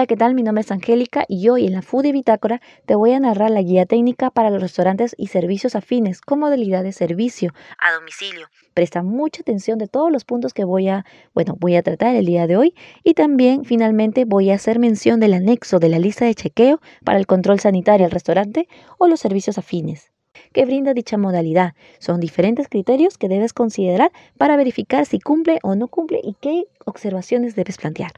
Hola, ¿qué tal? Mi nombre es Angélica y hoy en la Foodie Bitácora te voy a narrar la guía técnica para los restaurantes y servicios afines con modalidad de servicio a domicilio. Presta mucha atención de todos los puntos que voy a, bueno, voy a tratar el día de hoy y también finalmente voy a hacer mención del anexo de la lista de chequeo para el control sanitario al restaurante o los servicios afines que brinda dicha modalidad. Son diferentes criterios que debes considerar para verificar si cumple o no cumple y qué observaciones debes plantear.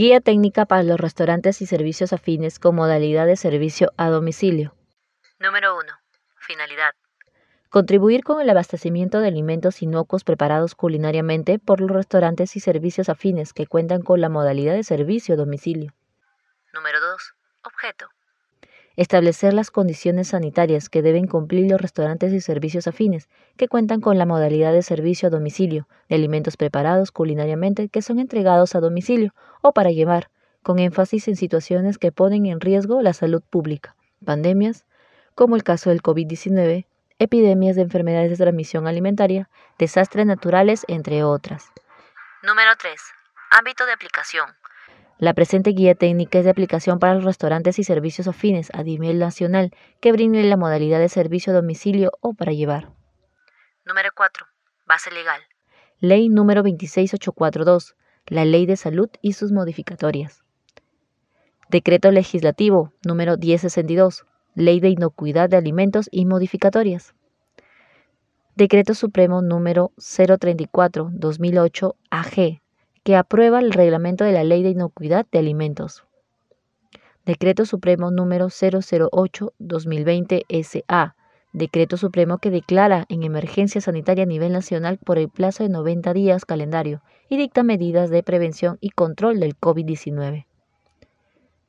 Guía técnica para los restaurantes y servicios afines con modalidad de servicio a domicilio. Número 1. Finalidad. Contribuir con el abastecimiento de alimentos inocuos preparados culinariamente por los restaurantes y servicios afines que cuentan con la modalidad de servicio a domicilio. Número 2. Objeto. Establecer las condiciones sanitarias que deben cumplir los restaurantes y servicios afines que cuentan con la modalidad de servicio a domicilio de alimentos preparados culinariamente que son entregados a domicilio o para llevar, con énfasis en situaciones que ponen en riesgo la salud pública, pandemias, como el caso del COVID-19, epidemias de enfermedades de transmisión alimentaria, desastres naturales, entre otras. Número 3. Ámbito de aplicación. La presente guía técnica es de aplicación para los restaurantes y servicios afines a nivel nacional que brinden la modalidad de servicio a domicilio o para llevar. Número 4. Base legal. Ley número 26842, la Ley de Salud y sus modificatorias. Decreto legislativo número 1062, Ley de Inocuidad de Alimentos y modificatorias. Decreto Supremo número 034-2008 AG, que aprueba el reglamento de la Ley de Inocuidad de Alimentos. Decreto Supremo número 008-2020 SA. Decreto Supremo que declara en emergencia sanitaria a nivel nacional por el plazo de 90 días calendario y dicta medidas de prevención y control del COVID-19.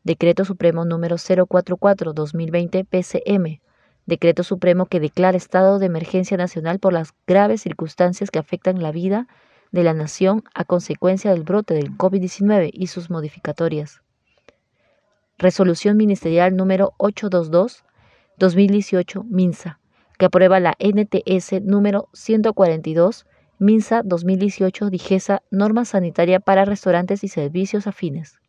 Decreto Supremo número 044-2020 PCM. Decreto Supremo que declara estado de emergencia nacional por las graves circunstancias que afectan la vida de la nación a consecuencia del brote del COVID-19 y sus modificatorias. Resolución Ministerial número 822-2018 MINSA, que aprueba la NTS número 142 MINSA 2018 Digesa Norma Sanitaria para Restaurantes y Servicios Afines.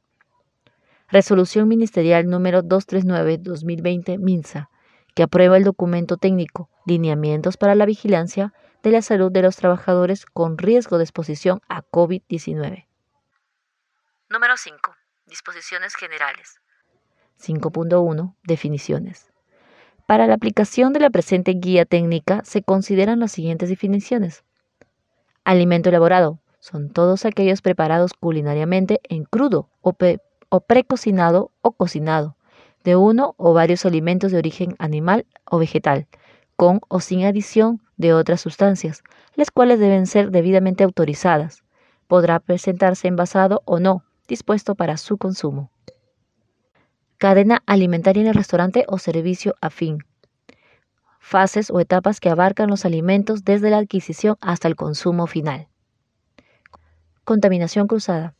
Resolución Ministerial número 239-2020 MINSA, que aprueba el documento técnico Lineamientos para la Vigilancia de la salud de los trabajadores con riesgo de exposición a COVID-19. Número 5. Disposiciones generales. 5.1. Definiciones. Para la aplicación de la presente guía técnica se consideran las siguientes definiciones. Alimento elaborado. Son todos aquellos preparados culinariamente en crudo o, o precocinado o cocinado, de uno o varios alimentos de origen animal o vegetal, con o sin adición de otras sustancias, las cuales deben ser debidamente autorizadas. Podrá presentarse envasado o no, dispuesto para su consumo. Cadena alimentaria en el restaurante o servicio afín. Fases o etapas que abarcan los alimentos desde la adquisición hasta el consumo final. Contaminación cruzada.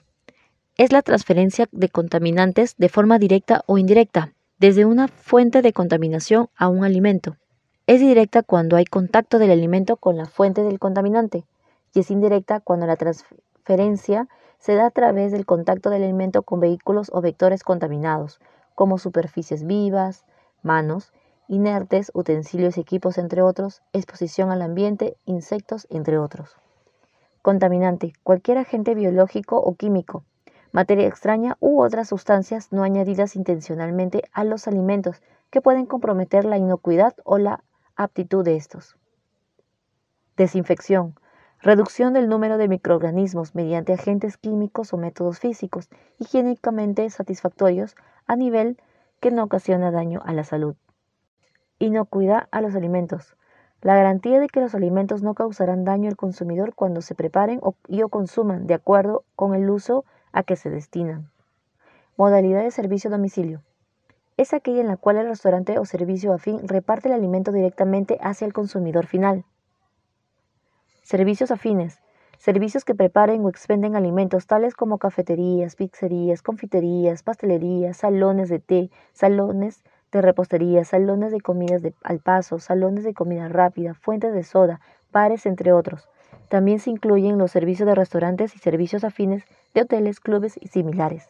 Es la transferencia de contaminantes de forma directa o indirecta, desde una fuente de contaminación a un alimento, es directa cuando hay contacto del alimento con la fuente del contaminante y es indirecta cuando la transferencia se da a través del contacto del alimento con vehículos o vectores contaminados, como superficies vivas, manos, inertes, utensilios y equipos, entre otros, exposición al ambiente, insectos, entre otros. Contaminante, cualquier agente biológico o químico, materia extraña u otras sustancias no añadidas intencionalmente a los alimentos que pueden comprometer la inocuidad o la aptitud de estos. Desinfección. Reducción del número de microorganismos mediante agentes químicos o métodos físicos higiénicamente satisfactorios a nivel que no ocasiona daño a la salud. Inocuidad a los alimentos. La garantía de que los alimentos no causarán daño al consumidor cuando se preparen y o consuman de acuerdo con el uso a que se destinan. Modalidad de servicio a domicilio. Es aquella en la cual el restaurante o servicio afín reparte el alimento directamente hacia el consumidor final. Servicios afines. Servicios que preparen o expenden alimentos tales como cafeterías, pizzerías, confiterías, pastelerías, salones de té, salones de repostería, salones de comidas de, al paso, salones de comida rápida, fuentes de soda, bares, entre otros. También se incluyen los servicios de restaurantes y servicios afines de hoteles, clubes y similares.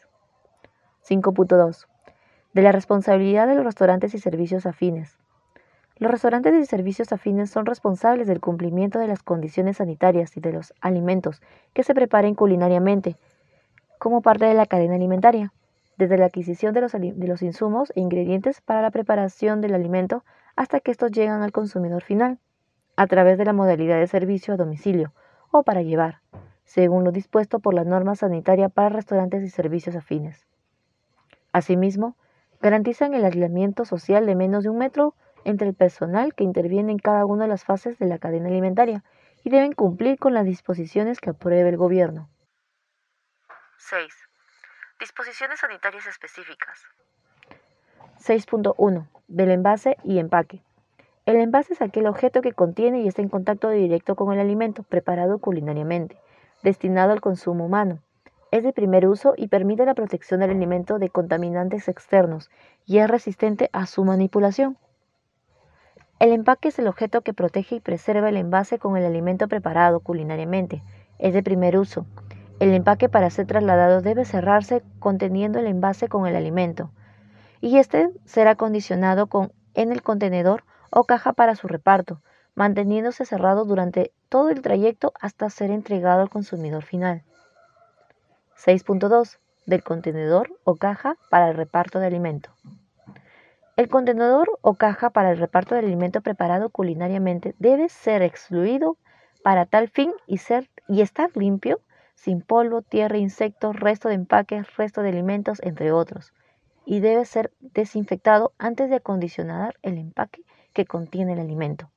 5.2 de la responsabilidad de los restaurantes y servicios afines. Los restaurantes y servicios afines son responsables del cumplimiento de las condiciones sanitarias y de los alimentos que se preparen culinariamente como parte de la cadena alimentaria, desde la adquisición de los, de los insumos e ingredientes para la preparación del alimento hasta que estos llegan al consumidor final, a través de la modalidad de servicio a domicilio o para llevar, según lo dispuesto por la norma sanitaria para restaurantes y servicios afines. Asimismo, garantizan el aislamiento social de menos de un metro entre el personal que interviene en cada una de las fases de la cadena alimentaria y deben cumplir con las disposiciones que apruebe el gobierno. 6. Disposiciones sanitarias específicas. 6.1. Del envase y empaque. El envase es aquel objeto que contiene y está en contacto directo con el alimento preparado culinariamente, destinado al consumo humano es de primer uso y permite la protección del alimento de contaminantes externos y es resistente a su manipulación. El empaque es el objeto que protege y preserva el envase con el alimento preparado culinariamente. Es de primer uso. El empaque para ser trasladado debe cerrarse conteniendo el envase con el alimento y este será condicionado con, en el contenedor o caja para su reparto, manteniéndose cerrado durante todo el trayecto hasta ser entregado al consumidor final. 6.2 del contenedor o caja para el reparto de alimento. El contenedor o caja para el reparto de alimento preparado culinariamente debe ser excluido para tal fin y, ser, y estar limpio, sin polvo, tierra, insectos, resto de empaques, resto de alimentos, entre otros. Y debe ser desinfectado antes de acondicionar el empaque que contiene el alimento.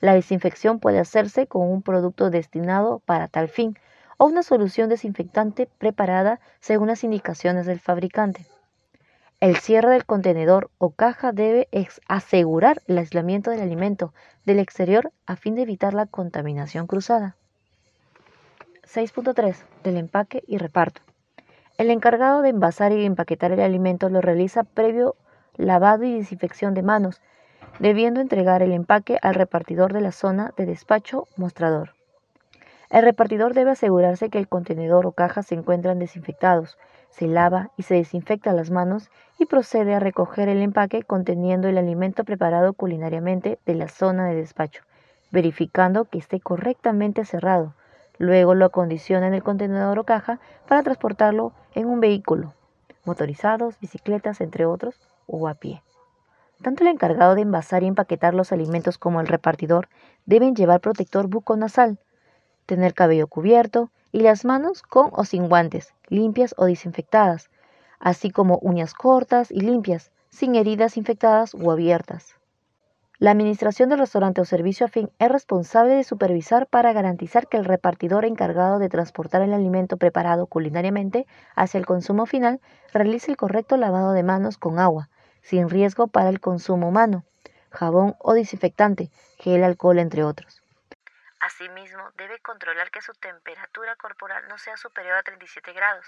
La desinfección puede hacerse con un producto destinado para tal fin, o una solución desinfectante preparada según las indicaciones del fabricante. El cierre del contenedor o caja debe asegurar el aislamiento del alimento del exterior a fin de evitar la contaminación cruzada. 6.3. Del empaque y reparto. El encargado de envasar y empaquetar el alimento lo realiza previo lavado y desinfección de manos, debiendo entregar el empaque al repartidor de la zona de despacho mostrador. El repartidor debe asegurarse que el contenedor o caja se encuentran desinfectados, se lava y se desinfecta las manos y procede a recoger el empaque conteniendo el alimento preparado culinariamente de la zona de despacho, verificando que esté correctamente cerrado. Luego lo acondiciona en el contenedor o caja para transportarlo en un vehículo, motorizados, bicicletas, entre otros, o a pie. Tanto el encargado de envasar y empaquetar los alimentos como el repartidor deben llevar protector buco-nasal tener cabello cubierto y las manos con o sin guantes, limpias o desinfectadas, así como uñas cortas y limpias, sin heridas infectadas o abiertas. La administración del restaurante o servicio afín es responsable de supervisar para garantizar que el repartidor encargado de transportar el alimento preparado culinariamente hacia el consumo final realice el correcto lavado de manos con agua, sin riesgo para el consumo humano, jabón o desinfectante, gel alcohol entre otros. Asimismo, debe controlar que su temperatura corporal no sea superior a 37 grados,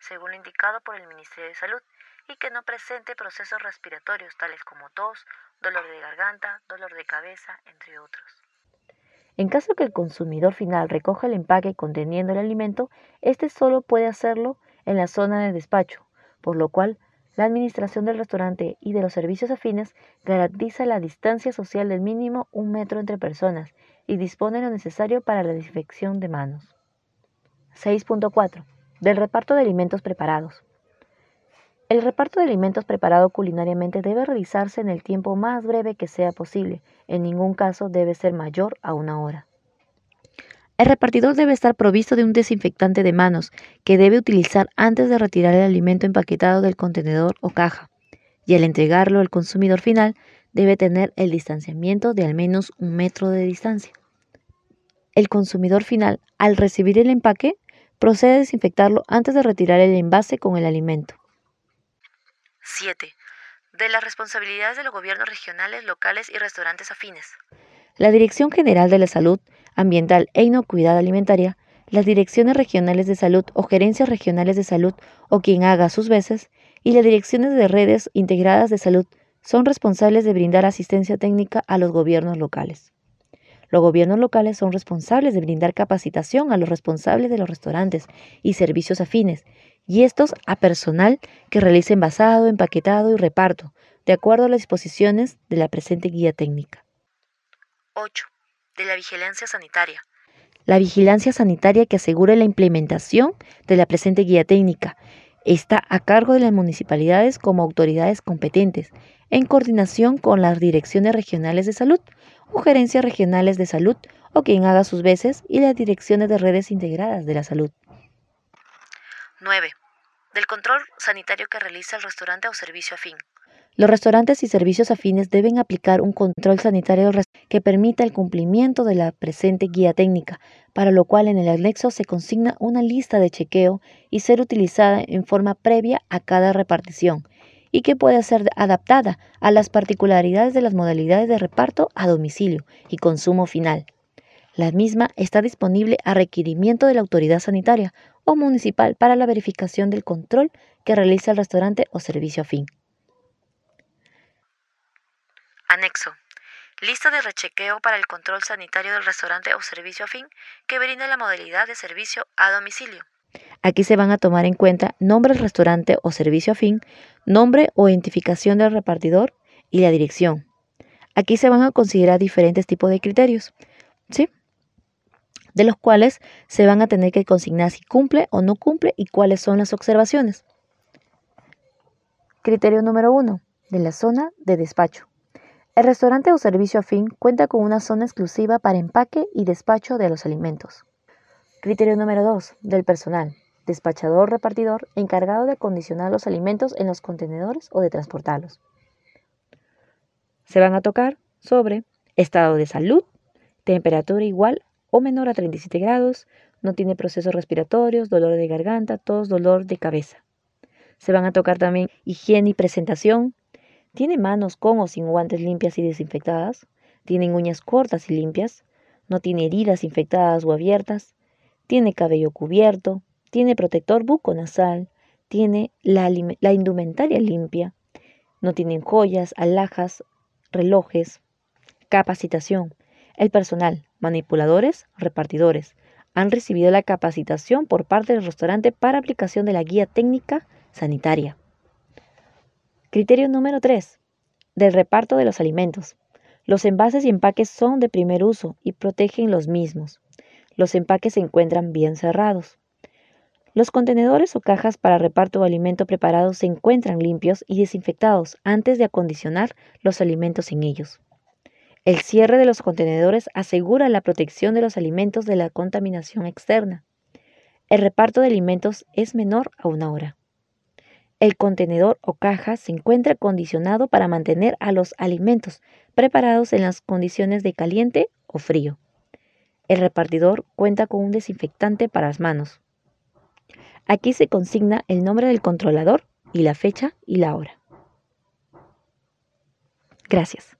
según lo indicado por el Ministerio de Salud, y que no presente procesos respiratorios tales como tos, dolor de garganta, dolor de cabeza, entre otros. En caso que el consumidor final recoja el empaque conteniendo el alimento, éste solo puede hacerlo en la zona de despacho, por lo cual la administración del restaurante y de los servicios afines garantiza la distancia social del mínimo un metro entre personas y dispone lo necesario para la desinfección de manos. 6.4. Del reparto de alimentos preparados. El reparto de alimentos preparado culinariamente debe realizarse en el tiempo más breve que sea posible. En ningún caso debe ser mayor a una hora. El repartidor debe estar provisto de un desinfectante de manos que debe utilizar antes de retirar el alimento empaquetado del contenedor o caja. Y al entregarlo al consumidor final, debe tener el distanciamiento de al menos un metro de distancia. El consumidor final, al recibir el empaque, procede a desinfectarlo antes de retirar el envase con el alimento. 7. De las responsabilidades de los gobiernos regionales, locales y restaurantes afines. La Dirección General de la Salud Ambiental e Inocuidad Alimentaria, las direcciones regionales de salud o gerencias regionales de salud o quien haga sus veces, y las direcciones de redes integradas de salud son responsables de brindar asistencia técnica a los gobiernos locales. Los gobiernos locales son responsables de brindar capacitación a los responsables de los restaurantes y servicios afines, y estos a personal que realice envasado, empaquetado y reparto, de acuerdo a las disposiciones de la presente guía técnica. 8. De la vigilancia sanitaria. La vigilancia sanitaria que asegure la implementación de la presente guía técnica está a cargo de las municipalidades como autoridades competentes, en coordinación con las direcciones regionales de salud o gerencias regionales de salud o quien haga sus veces y las direcciones de redes integradas de la salud. 9. Del control sanitario que realiza el restaurante o servicio afín. Los restaurantes y servicios afines deben aplicar un control sanitario que permita el cumplimiento de la presente guía técnica, para lo cual en el anexo se consigna una lista de chequeo y ser utilizada en forma previa a cada repartición y que puede ser adaptada a las particularidades de las modalidades de reparto a domicilio y consumo final. La misma está disponible a requerimiento de la autoridad sanitaria o municipal para la verificación del control que realiza el restaurante o servicio afín. Anexo. Lista de rechequeo para el control sanitario del restaurante o servicio afín que brinda la modalidad de servicio a domicilio. Aquí se van a tomar en cuenta nombre del restaurante o servicio afín, nombre o identificación del repartidor y la dirección. Aquí se van a considerar diferentes tipos de criterios, ¿sí? De los cuales se van a tener que consignar si cumple o no cumple y cuáles son las observaciones. Criterio número uno, de la zona de despacho. El restaurante o servicio afín cuenta con una zona exclusiva para empaque y despacho de los alimentos. Criterio número 2. Del personal. Despachador repartidor encargado de acondicionar los alimentos en los contenedores o de transportarlos. Se van a tocar sobre estado de salud, temperatura igual o menor a 37 grados, no tiene procesos respiratorios, dolor de garganta, tos, dolor de cabeza. Se van a tocar también higiene y presentación, tiene manos con o sin guantes limpias y desinfectadas. Tiene uñas cortas y limpias. No tiene heridas infectadas o abiertas. Tiene cabello cubierto. Tiene protector buco-nasal. Tiene la, la indumentaria limpia. No tienen joyas, alhajas, relojes. Capacitación. El personal, manipuladores, repartidores, han recibido la capacitación por parte del restaurante para aplicación de la guía técnica sanitaria. Criterio número 3. Del reparto de los alimentos. Los envases y empaques son de primer uso y protegen los mismos. Los empaques se encuentran bien cerrados. Los contenedores o cajas para reparto de alimento preparado se encuentran limpios y desinfectados antes de acondicionar los alimentos en ellos. El cierre de los contenedores asegura la protección de los alimentos de la contaminación externa. El reparto de alimentos es menor a una hora. El contenedor o caja se encuentra acondicionado para mantener a los alimentos preparados en las condiciones de caliente o frío. El repartidor cuenta con un desinfectante para las manos. Aquí se consigna el nombre del controlador y la fecha y la hora. Gracias.